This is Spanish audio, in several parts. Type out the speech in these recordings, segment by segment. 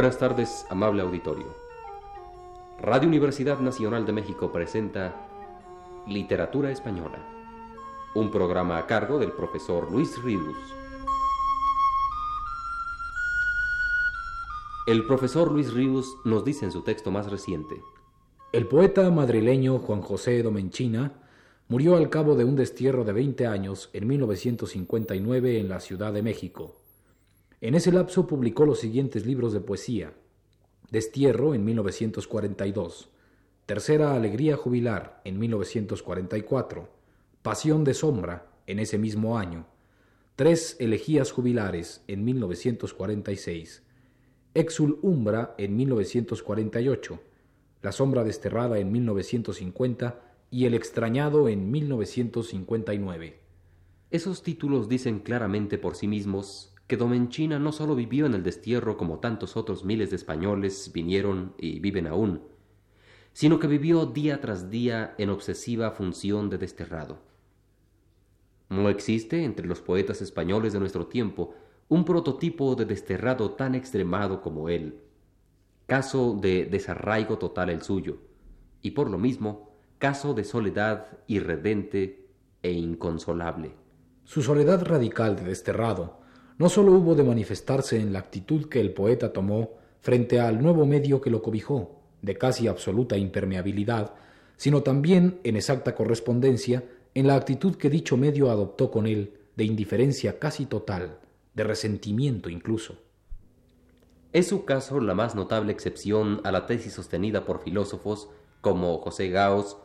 Buenas tardes, amable auditorio. Radio Universidad Nacional de México presenta Literatura Española, un programa a cargo del profesor Luis Ríos. El profesor Luis Ríos nos dice en su texto más reciente. El poeta madrileño Juan José Domenchina murió al cabo de un destierro de 20 años en 1959 en la Ciudad de México. En ese lapso publicó los siguientes libros de poesía. Destierro en 1942, Tercera Alegría Jubilar en 1944, Pasión de Sombra en ese mismo año, Tres Elegías Jubilares en 1946, Exul Umbra en 1948, La Sombra Desterrada en 1950 y El Extrañado en 1959. Esos títulos dicen claramente por sí mismos que Domenchina no solo vivió en el destierro como tantos otros miles de españoles vinieron y viven aún, sino que vivió día tras día en obsesiva función de desterrado. No existe entre los poetas españoles de nuestro tiempo un prototipo de desterrado tan extremado como él. Caso de desarraigo total el suyo, y por lo mismo, caso de soledad irredente e inconsolable. Su soledad radical de desterrado no sólo hubo de manifestarse en la actitud que el poeta tomó frente al nuevo medio que lo cobijó, de casi absoluta impermeabilidad, sino también en exacta correspondencia en la actitud que dicho medio adoptó con él, de indiferencia casi total, de resentimiento incluso. Es su caso la más notable excepción a la tesis sostenida por filósofos como José Gauss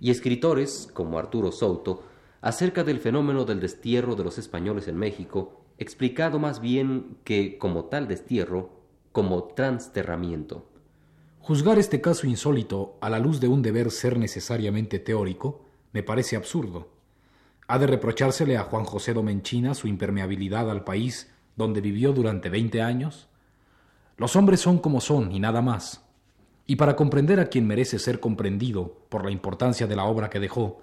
y escritores como Arturo Souto acerca del fenómeno del destierro de los españoles en México explicado más bien que como tal destierro, como transterramiento. Juzgar este caso insólito a la luz de un deber ser necesariamente teórico me parece absurdo. ¿Ha de reprochársele a Juan José Domenchina su impermeabilidad al país donde vivió durante veinte años? Los hombres son como son y nada más. Y para comprender a quien merece ser comprendido por la importancia de la obra que dejó,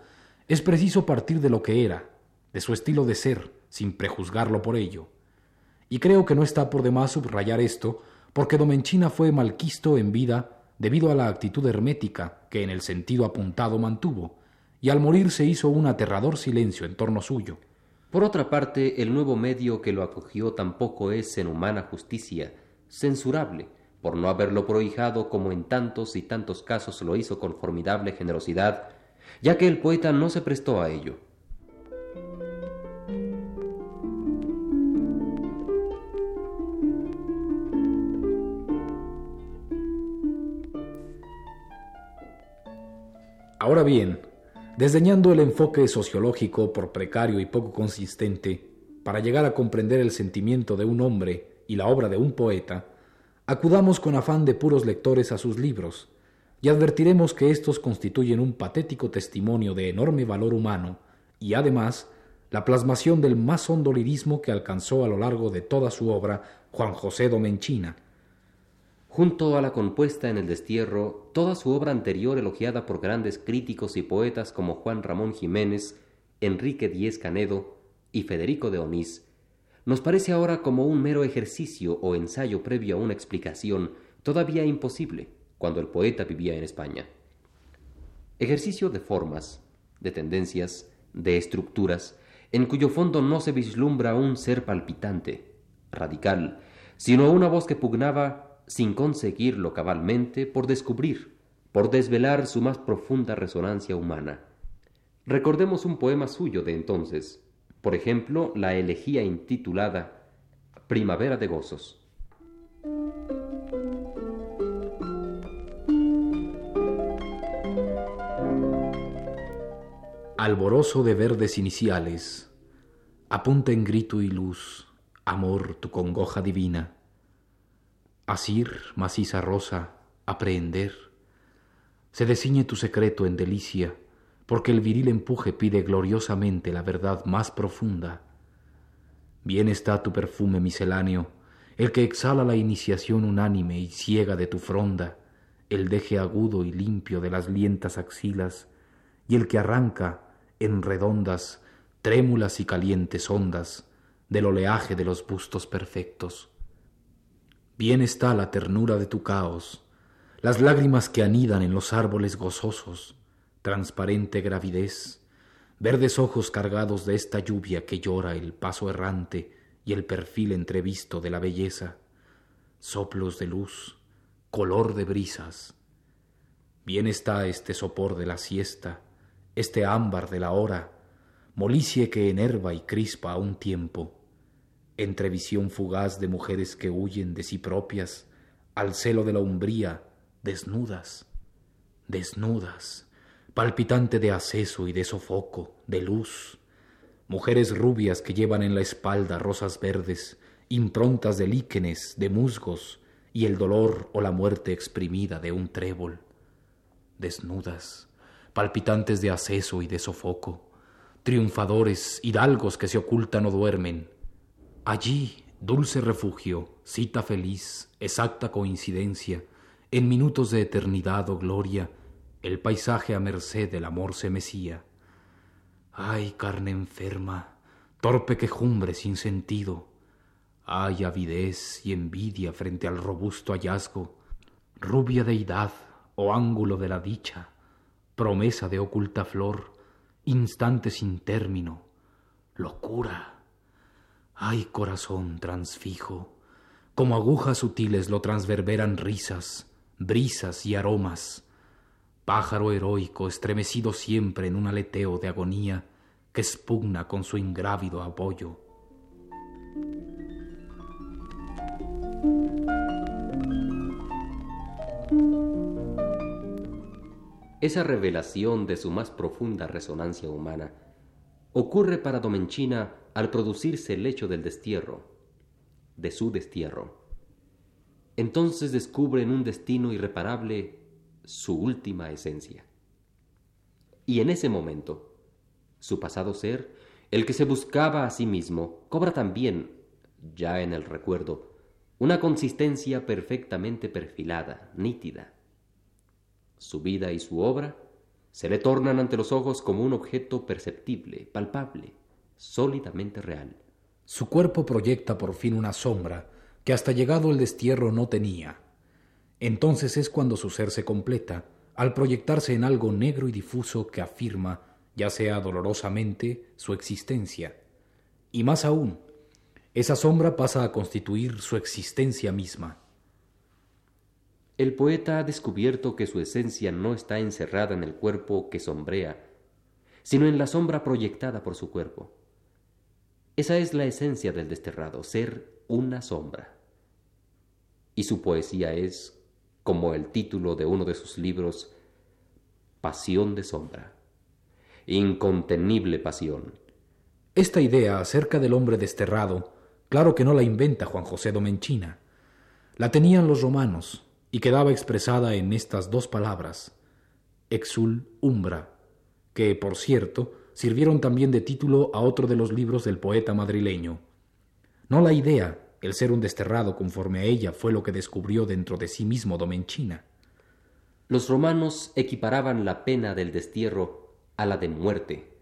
es preciso partir de lo que era, de su estilo de ser, sin prejuzgarlo por ello. Y creo que no está por demás subrayar esto, porque Domenchina fue malquisto en vida debido a la actitud hermética que en el sentido apuntado mantuvo, y al morir se hizo un aterrador silencio en torno suyo. Por otra parte, el nuevo medio que lo acogió tampoco es en humana justicia, censurable, por no haberlo prohijado como en tantos y tantos casos lo hizo con formidable generosidad, ya que el poeta no se prestó a ello. Ahora bien, desdeñando el enfoque sociológico por precario y poco consistente, para llegar a comprender el sentimiento de un hombre y la obra de un poeta, acudamos con afán de puros lectores a sus libros, y advertiremos que éstos constituyen un patético testimonio de enorme valor humano y además la plasmación del más hondo lirismo que alcanzó a lo largo de toda su obra Juan José Domenchina, Junto a la compuesta en el destierro, toda su obra anterior elogiada por grandes críticos y poetas como Juan Ramón Jiménez, Enrique Díez Canedo y Federico de Onís, nos parece ahora como un mero ejercicio o ensayo previo a una explicación todavía imposible cuando el poeta vivía en España. Ejercicio de formas, de tendencias, de estructuras, en cuyo fondo no se vislumbra un ser palpitante, radical, sino una voz que pugnaba sin conseguirlo cabalmente, por descubrir, por desvelar su más profunda resonancia humana. Recordemos un poema suyo de entonces, por ejemplo, la elegía intitulada Primavera de Gozos. Alboroso de verdes iniciales, apunta en grito y luz, amor, tu congoja divina asir, maciza rosa, aprehender. Se desciñe tu secreto en delicia, porque el viril empuje pide gloriosamente la verdad más profunda. Bien está tu perfume misceláneo, el que exhala la iniciación unánime y ciega de tu fronda, el deje agudo y limpio de las lientas axilas, y el que arranca en redondas, trémulas y calientes ondas del oleaje de los bustos perfectos Bien está la ternura de tu caos, las lágrimas que anidan en los árboles gozosos, transparente gravidez, verdes ojos cargados de esta lluvia que llora el paso errante y el perfil entrevisto de la belleza, soplos de luz, color de brisas. Bien está este sopor de la siesta, este ámbar de la hora, molicie que enerva y crispa a un tiempo, entre visión fugaz de mujeres que huyen de sí propias al celo de la umbría, desnudas, desnudas, palpitante de aceso y de sofoco, de luz, mujeres rubias que llevan en la espalda rosas verdes, improntas de líquenes, de musgos, y el dolor o la muerte exprimida de un trébol, desnudas, palpitantes de aceso y de sofoco, triunfadores, hidalgos que se ocultan o duermen. Allí, dulce refugio, cita feliz, exacta coincidencia, en minutos de eternidad o gloria, el paisaje a merced del amor se mecía. Ay, carne enferma, torpe quejumbre sin sentido. Ay, avidez y envidia frente al robusto hallazgo, rubia deidad o ángulo de la dicha, promesa de oculta flor, instante sin término, locura. Ay, corazón transfijo, como agujas sutiles lo transverberan risas, brisas y aromas, pájaro heroico estremecido siempre en un aleteo de agonía que expugna con su ingrávido apoyo. Esa revelación de su más profunda resonancia humana ocurre para Domenchina al producirse el hecho del destierro, de su destierro. Entonces descubre en un destino irreparable su última esencia. Y en ese momento, su pasado ser, el que se buscaba a sí mismo, cobra también, ya en el recuerdo, una consistencia perfectamente perfilada, nítida. Su vida y su obra se le tornan ante los ojos como un objeto perceptible, palpable, sólidamente real. Su cuerpo proyecta por fin una sombra que hasta llegado el destierro no tenía, entonces es cuando su ser se completa, al proyectarse en algo negro y difuso que afirma, ya sea dolorosamente, su existencia. Y más aún, esa sombra pasa a constituir su existencia misma. El poeta ha descubierto que su esencia no está encerrada en el cuerpo que sombrea, sino en la sombra proyectada por su cuerpo. Esa es la esencia del desterrado, ser una sombra. Y su poesía es como el título de uno de sus libros, Pasión de Sombra. Incontenible pasión. Esta idea acerca del hombre desterrado, claro que no la inventa Juan José Domenchina. La tenían los romanos y quedaba expresada en estas dos palabras, exul umbra, que, por cierto, sirvieron también de título a otro de los libros del poeta madrileño. No la idea, el ser un desterrado conforme a ella fue lo que descubrió dentro de sí mismo Domenchina. Los romanos equiparaban la pena del destierro a la de muerte.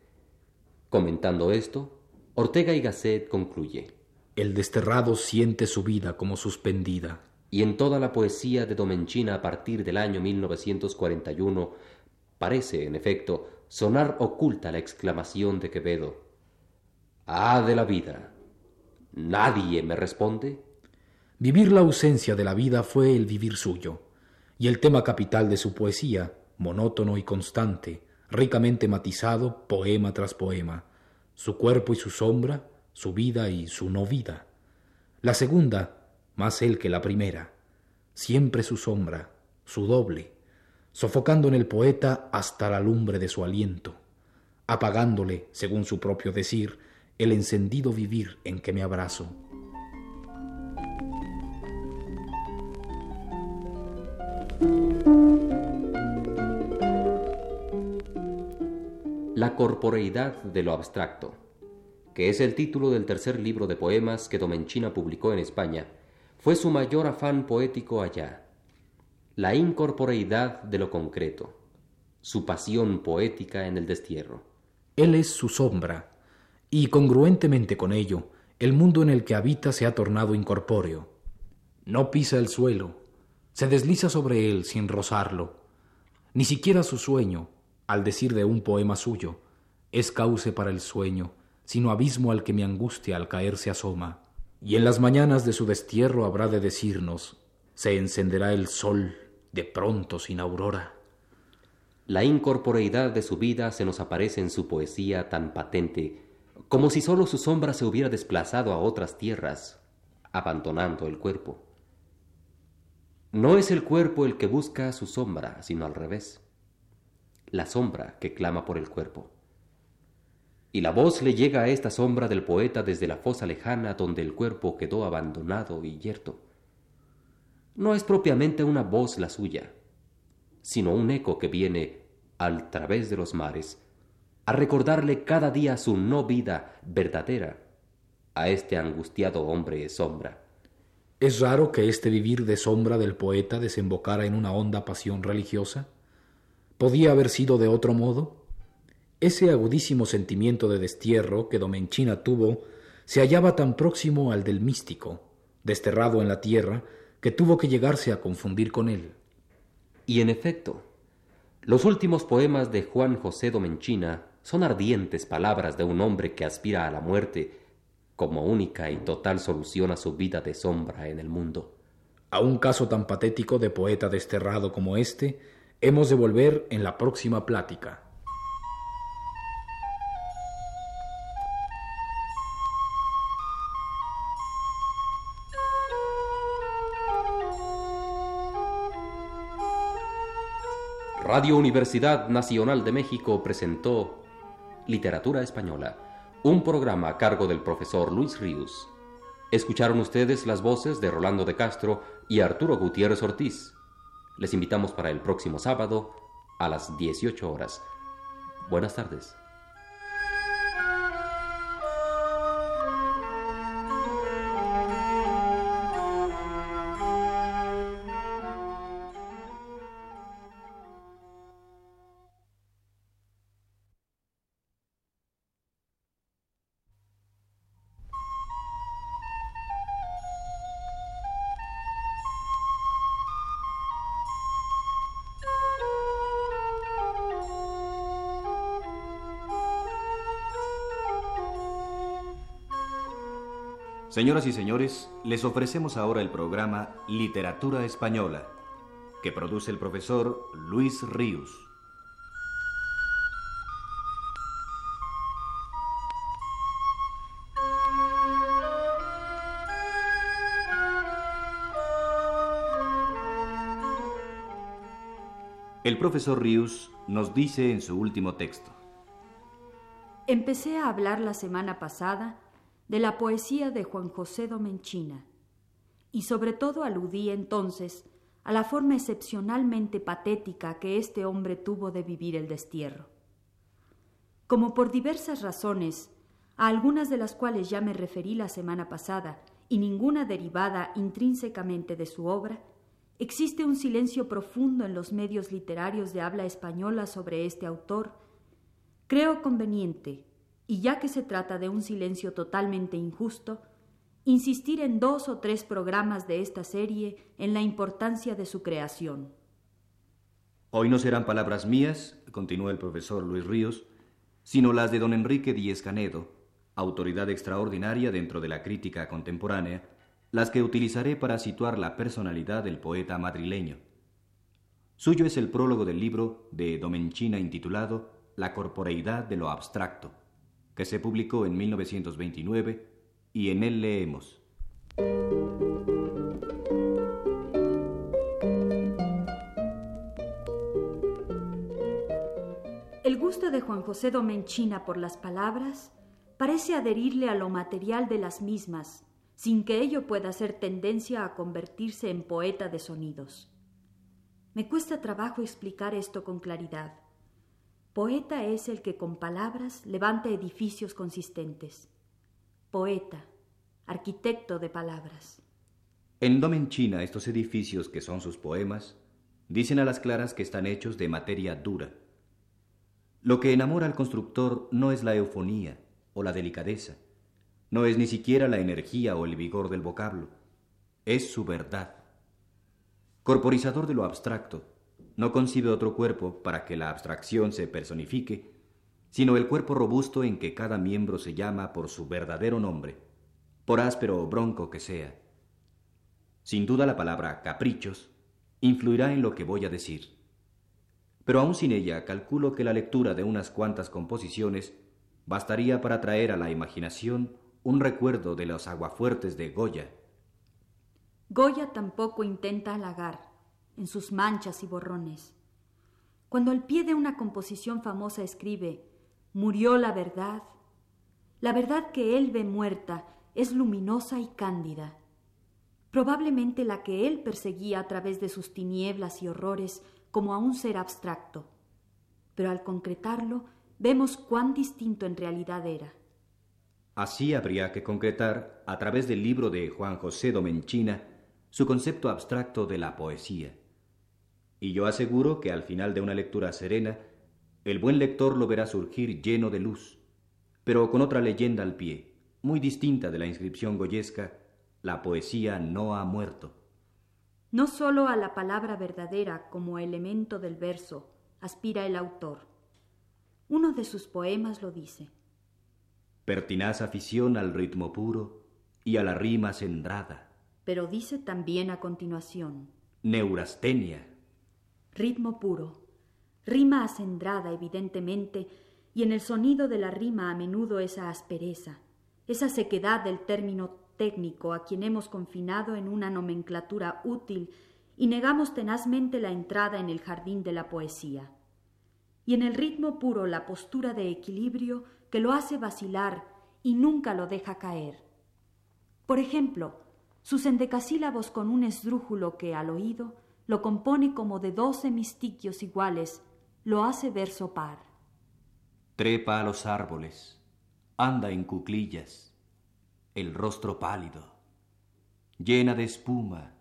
Comentando esto, Ortega y Gasset concluye. El desterrado siente su vida como suspendida. Y en toda la poesía de Domenchina a partir del año 1941 parece, en efecto, sonar oculta la exclamación de Quevedo. ¡Ah de la vida! ¿Nadie me responde? Vivir la ausencia de la vida fue el vivir suyo, y el tema capital de su poesía, monótono y constante, ricamente matizado poema tras poema, su cuerpo y su sombra, su vida y su no vida. La segunda, más él que la primera, siempre su sombra, su doble, sofocando en el poeta hasta la lumbre de su aliento, apagándole, según su propio decir, el encendido vivir en que me abrazo. La corporeidad de lo abstracto, que es el título del tercer libro de poemas que Domenchina publicó en España, fue su mayor afán poético allá. La incorporeidad de lo concreto, su pasión poética en el destierro. Él es su sombra, y congruentemente con ello, el mundo en el que habita se ha tornado incorpóreo. No pisa el suelo, se desliza sobre él sin rozarlo. Ni siquiera su sueño, al decir de un poema suyo, es cauce para el sueño, sino abismo al que mi angustia al caer se asoma. Y en las mañanas de su destierro habrá de decirnos, se encenderá el sol de pronto sin aurora. La incorporeidad de su vida se nos aparece en su poesía tan patente, como si sólo su sombra se hubiera desplazado a otras tierras, abandonando el cuerpo. No es el cuerpo el que busca su sombra, sino al revés, la sombra que clama por el cuerpo. Y la voz le llega a esta sombra del poeta desde la fosa lejana donde el cuerpo quedó abandonado y yerto. No es propiamente una voz la suya, sino un eco que viene, al través de los mares, a recordarle cada día su no vida verdadera a este angustiado hombre sombra. ¿Es raro que este vivir de sombra del poeta desembocara en una honda pasión religiosa? ¿Podía haber sido de otro modo? Ese agudísimo sentimiento de destierro que Domenchina tuvo se hallaba tan próximo al del místico, desterrado en la tierra, que tuvo que llegarse a confundir con él. Y en efecto, los últimos poemas de Juan José Domenchina son ardientes palabras de un hombre que aspira a la muerte como única y total solución a su vida de sombra en el mundo. A un caso tan patético de poeta desterrado como este, hemos de volver en la próxima plática. Radio Universidad Nacional de México presentó Literatura Española, un programa a cargo del profesor Luis Ríos. Escucharon ustedes las voces de Rolando de Castro y Arturo Gutiérrez Ortiz. Les invitamos para el próximo sábado a las 18 horas. Buenas tardes. Señoras y señores, les ofrecemos ahora el programa Literatura Española, que produce el profesor Luis Ríos. El profesor Ríos nos dice en su último texto. Empecé a hablar la semana pasada de la poesía de Juan José Domenchina, y sobre todo aludí entonces a la forma excepcionalmente patética que este hombre tuvo de vivir el destierro. Como por diversas razones, a algunas de las cuales ya me referí la semana pasada, y ninguna derivada intrínsecamente de su obra, existe un silencio profundo en los medios literarios de habla española sobre este autor, creo conveniente y ya que se trata de un silencio totalmente injusto, insistir en dos o tres programas de esta serie en la importancia de su creación. Hoy no serán palabras mías, continúa el profesor Luis Ríos, sino las de don Enrique Díez Canedo, autoridad extraordinaria dentro de la crítica contemporánea, las que utilizaré para situar la personalidad del poeta madrileño. Suyo es el prólogo del libro de Domenchina intitulado La corporeidad de lo abstracto que se publicó en 1929 y en él leemos. El gusto de Juan José Domenchina por las palabras parece adherirle a lo material de las mismas, sin que ello pueda ser tendencia a convertirse en poeta de sonidos. Me cuesta trabajo explicar esto con claridad. Poeta es el que con palabras levanta edificios consistentes. Poeta, arquitecto de palabras. En Domenchina estos edificios que son sus poemas dicen a las claras que están hechos de materia dura. Lo que enamora al constructor no es la eufonía o la delicadeza, no es ni siquiera la energía o el vigor del vocablo, es su verdad. Corporizador de lo abstracto, no concibe otro cuerpo para que la abstracción se personifique, sino el cuerpo robusto en que cada miembro se llama por su verdadero nombre, por áspero o bronco que sea. Sin duda la palabra caprichos influirá en lo que voy a decir. Pero aún sin ella, calculo que la lectura de unas cuantas composiciones bastaría para traer a la imaginación un recuerdo de los aguafuertes de Goya. Goya tampoco intenta halagar en sus manchas y borrones. Cuando al pie de una composición famosa escribe Murió la verdad, la verdad que él ve muerta es luminosa y cándida. Probablemente la que él perseguía a través de sus tinieblas y horrores como a un ser abstracto. Pero al concretarlo, vemos cuán distinto en realidad era. Así habría que concretar, a través del libro de Juan José Domenchina, su concepto abstracto de la poesía. Y yo aseguro que al final de una lectura serena, el buen lector lo verá surgir lleno de luz, pero con otra leyenda al pie, muy distinta de la inscripción goyesca, la poesía no ha muerto. No sólo a la palabra verdadera como elemento del verso aspira el autor. Uno de sus poemas lo dice. Pertinaz afición al ritmo puro y a la rima centrada. Pero dice también a continuación. Neurastenia. Ritmo puro. Rima acendrada, evidentemente, y en el sonido de la rima a menudo esa aspereza, esa sequedad del término técnico a quien hemos confinado en una nomenclatura útil y negamos tenazmente la entrada en el jardín de la poesía y en el ritmo puro la postura de equilibrio que lo hace vacilar y nunca lo deja caer. Por ejemplo, sus endecasílabos con un esdrújulo que al oído lo compone como de doce mistiquios iguales, lo hace verso par. Trepa a los árboles, anda en cuclillas, el rostro pálido, llena de espuma,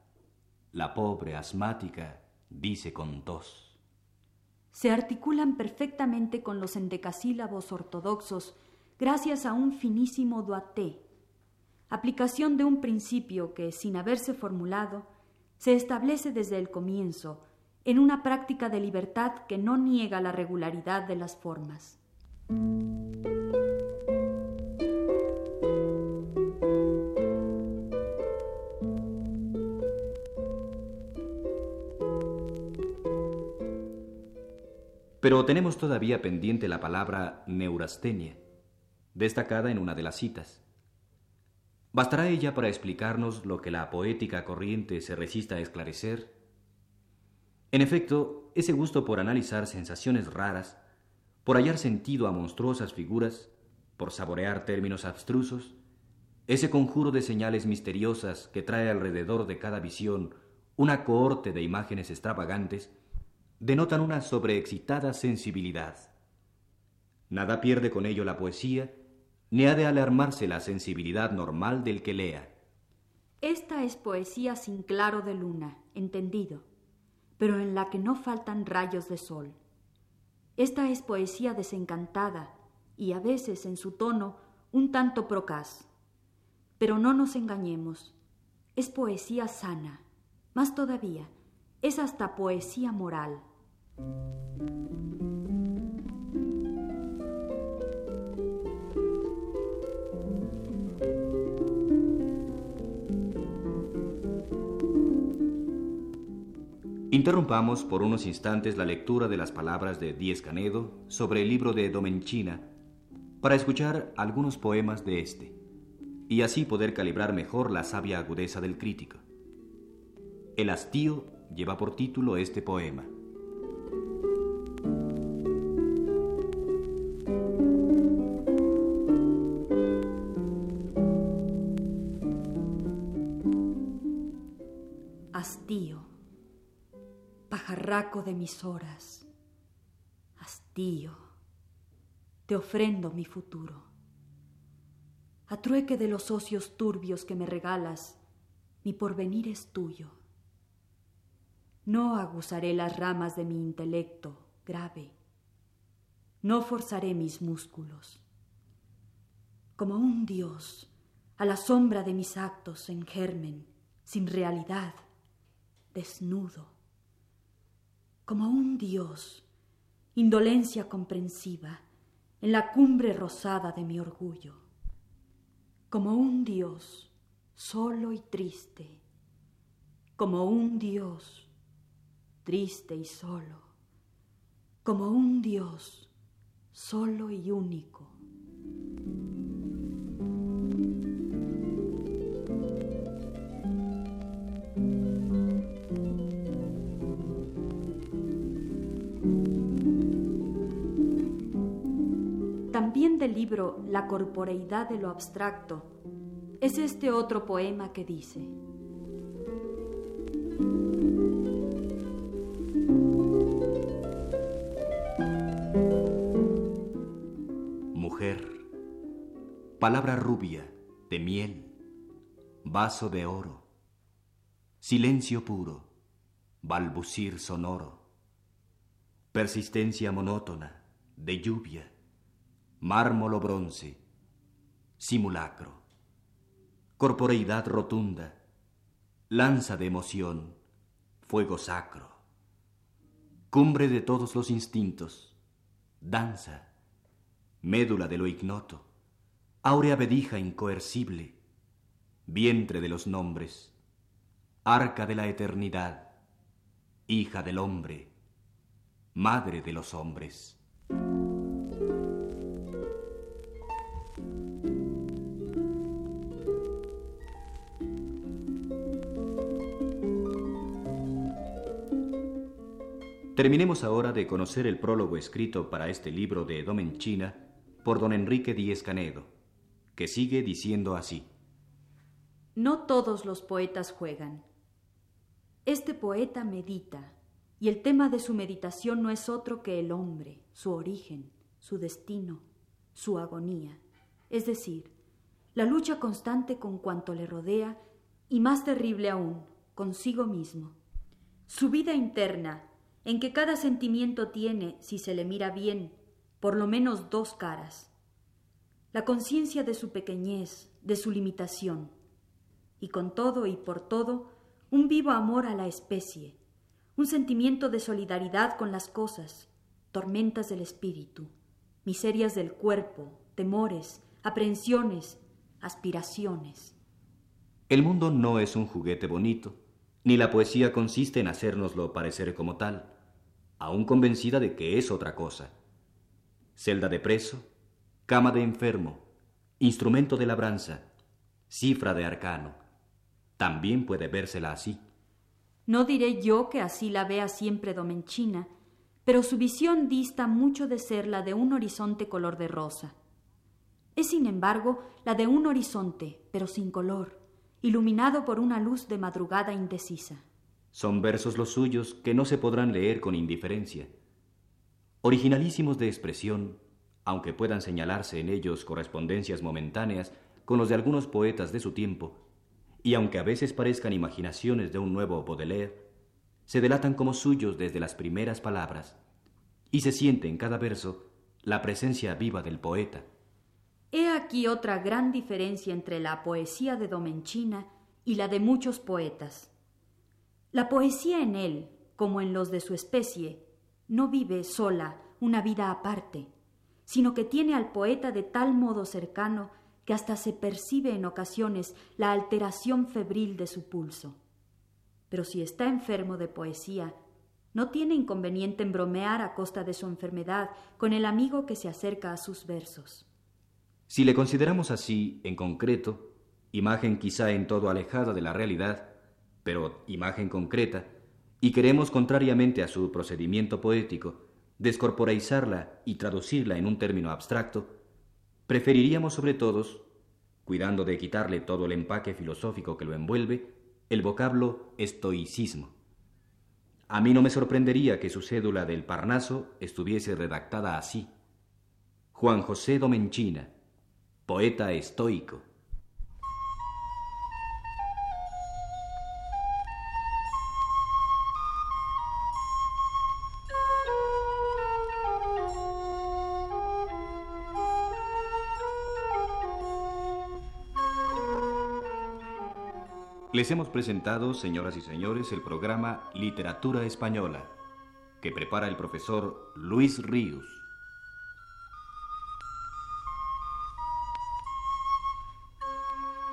la pobre asmática dice con tos se articulan perfectamente con los endecasílabos ortodoxos gracias a un finísimo doaté, aplicación de un principio que, sin haberse formulado, se establece desde el comienzo en una práctica de libertad que no niega la regularidad de las formas. Pero tenemos todavía pendiente la palabra neurastenia, destacada en una de las citas. ¿Bastará ella para explicarnos lo que la poética corriente se resista a esclarecer? En efecto, ese gusto por analizar sensaciones raras, por hallar sentido a monstruosas figuras, por saborear términos abstrusos, ese conjuro de señales misteriosas que trae alrededor de cada visión una cohorte de imágenes extravagantes, denotan una sobreexcitada sensibilidad. Nada pierde con ello la poesía, ni ha de alarmarse la sensibilidad normal del que lea. Esta es poesía sin claro de luna, entendido, pero en la que no faltan rayos de sol. Esta es poesía desencantada y a veces en su tono un tanto procaz. Pero no nos engañemos, es poesía sana, más todavía, es hasta poesía moral. Interrumpamos por unos instantes la lectura de las palabras de Díez Canedo sobre el libro de Domenchina para escuchar algunos poemas de este y así poder calibrar mejor la sabia agudeza del crítico. El hastío lleva por título este poema. De mis horas, hastío, te ofrendo mi futuro. A trueque de los ocios turbios que me regalas, mi porvenir es tuyo. No aguzaré las ramas de mi intelecto grave. No forzaré mis músculos. Como un dios, a la sombra de mis actos en germen, sin realidad, desnudo, como un dios, indolencia comprensiva, en la cumbre rosada de mi orgullo, como un dios, solo y triste, como un dios, triste y solo, como un dios, solo y único. También del libro La corporeidad de lo abstracto. Es este otro poema que dice, palabra rubia, de miel, vaso de oro, silencio puro, balbucir sonoro, persistencia monótona, de lluvia, mármol o bronce, simulacro, corporeidad rotunda, lanza de emoción, fuego sacro, cumbre de todos los instintos, danza, médula de lo ignoto, áurea vedija incoercible, vientre de los nombres, arca de la eternidad, hija del hombre, madre de los hombres. Terminemos ahora de conocer el prólogo escrito para este libro de Domenchina por don Enrique Díez Canedo que sigue diciendo así. No todos los poetas juegan. Este poeta medita, y el tema de su meditación no es otro que el hombre, su origen, su destino, su agonía, es decir, la lucha constante con cuanto le rodea y más terrible aún, consigo mismo. Su vida interna, en que cada sentimiento tiene, si se le mira bien, por lo menos dos caras, la conciencia de su pequeñez, de su limitación, y con todo y por todo, un vivo amor a la especie, un sentimiento de solidaridad con las cosas, tormentas del espíritu, miserias del cuerpo, temores, aprehensiones, aspiraciones. El mundo no es un juguete bonito, ni la poesía consiste en hacérnoslo parecer como tal, aún convencida de que es otra cosa. Celda de preso, cama de enfermo, instrumento de labranza, cifra de arcano. También puede vérsela así. No diré yo que así la vea siempre Domenchina, pero su visión dista mucho de ser la de un horizonte color de rosa. Es, sin embargo, la de un horizonte, pero sin color, iluminado por una luz de madrugada indecisa. Son versos los suyos que no se podrán leer con indiferencia. Originalísimos de expresión, aunque puedan señalarse en ellos correspondencias momentáneas con los de algunos poetas de su tiempo, y aunque a veces parezcan imaginaciones de un nuevo Baudelaire, se delatan como suyos desde las primeras palabras, y se siente en cada verso la presencia viva del poeta. He aquí otra gran diferencia entre la poesía de Domenchina y la de muchos poetas. La poesía en él, como en los de su especie, no vive sola una vida aparte, sino que tiene al poeta de tal modo cercano que hasta se percibe en ocasiones la alteración febril de su pulso. Pero si está enfermo de poesía, no tiene inconveniente en bromear a costa de su enfermedad con el amigo que se acerca a sus versos. Si le consideramos así, en concreto, imagen quizá en todo alejada de la realidad, pero imagen concreta, y queremos, contrariamente a su procedimiento poético, descorporeizarla y traducirla en un término abstracto, preferiríamos sobre todos, cuidando de quitarle todo el empaque filosófico que lo envuelve, el vocablo estoicismo. A mí no me sorprendería que su cédula del Parnaso estuviese redactada así. Juan José Domenchina, poeta estoico. Les hemos presentado, señoras y señores, el programa Literatura Española, que prepara el profesor Luis Ríos.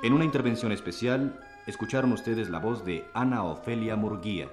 En una intervención especial, escucharon ustedes la voz de Ana Ofelia Murguía.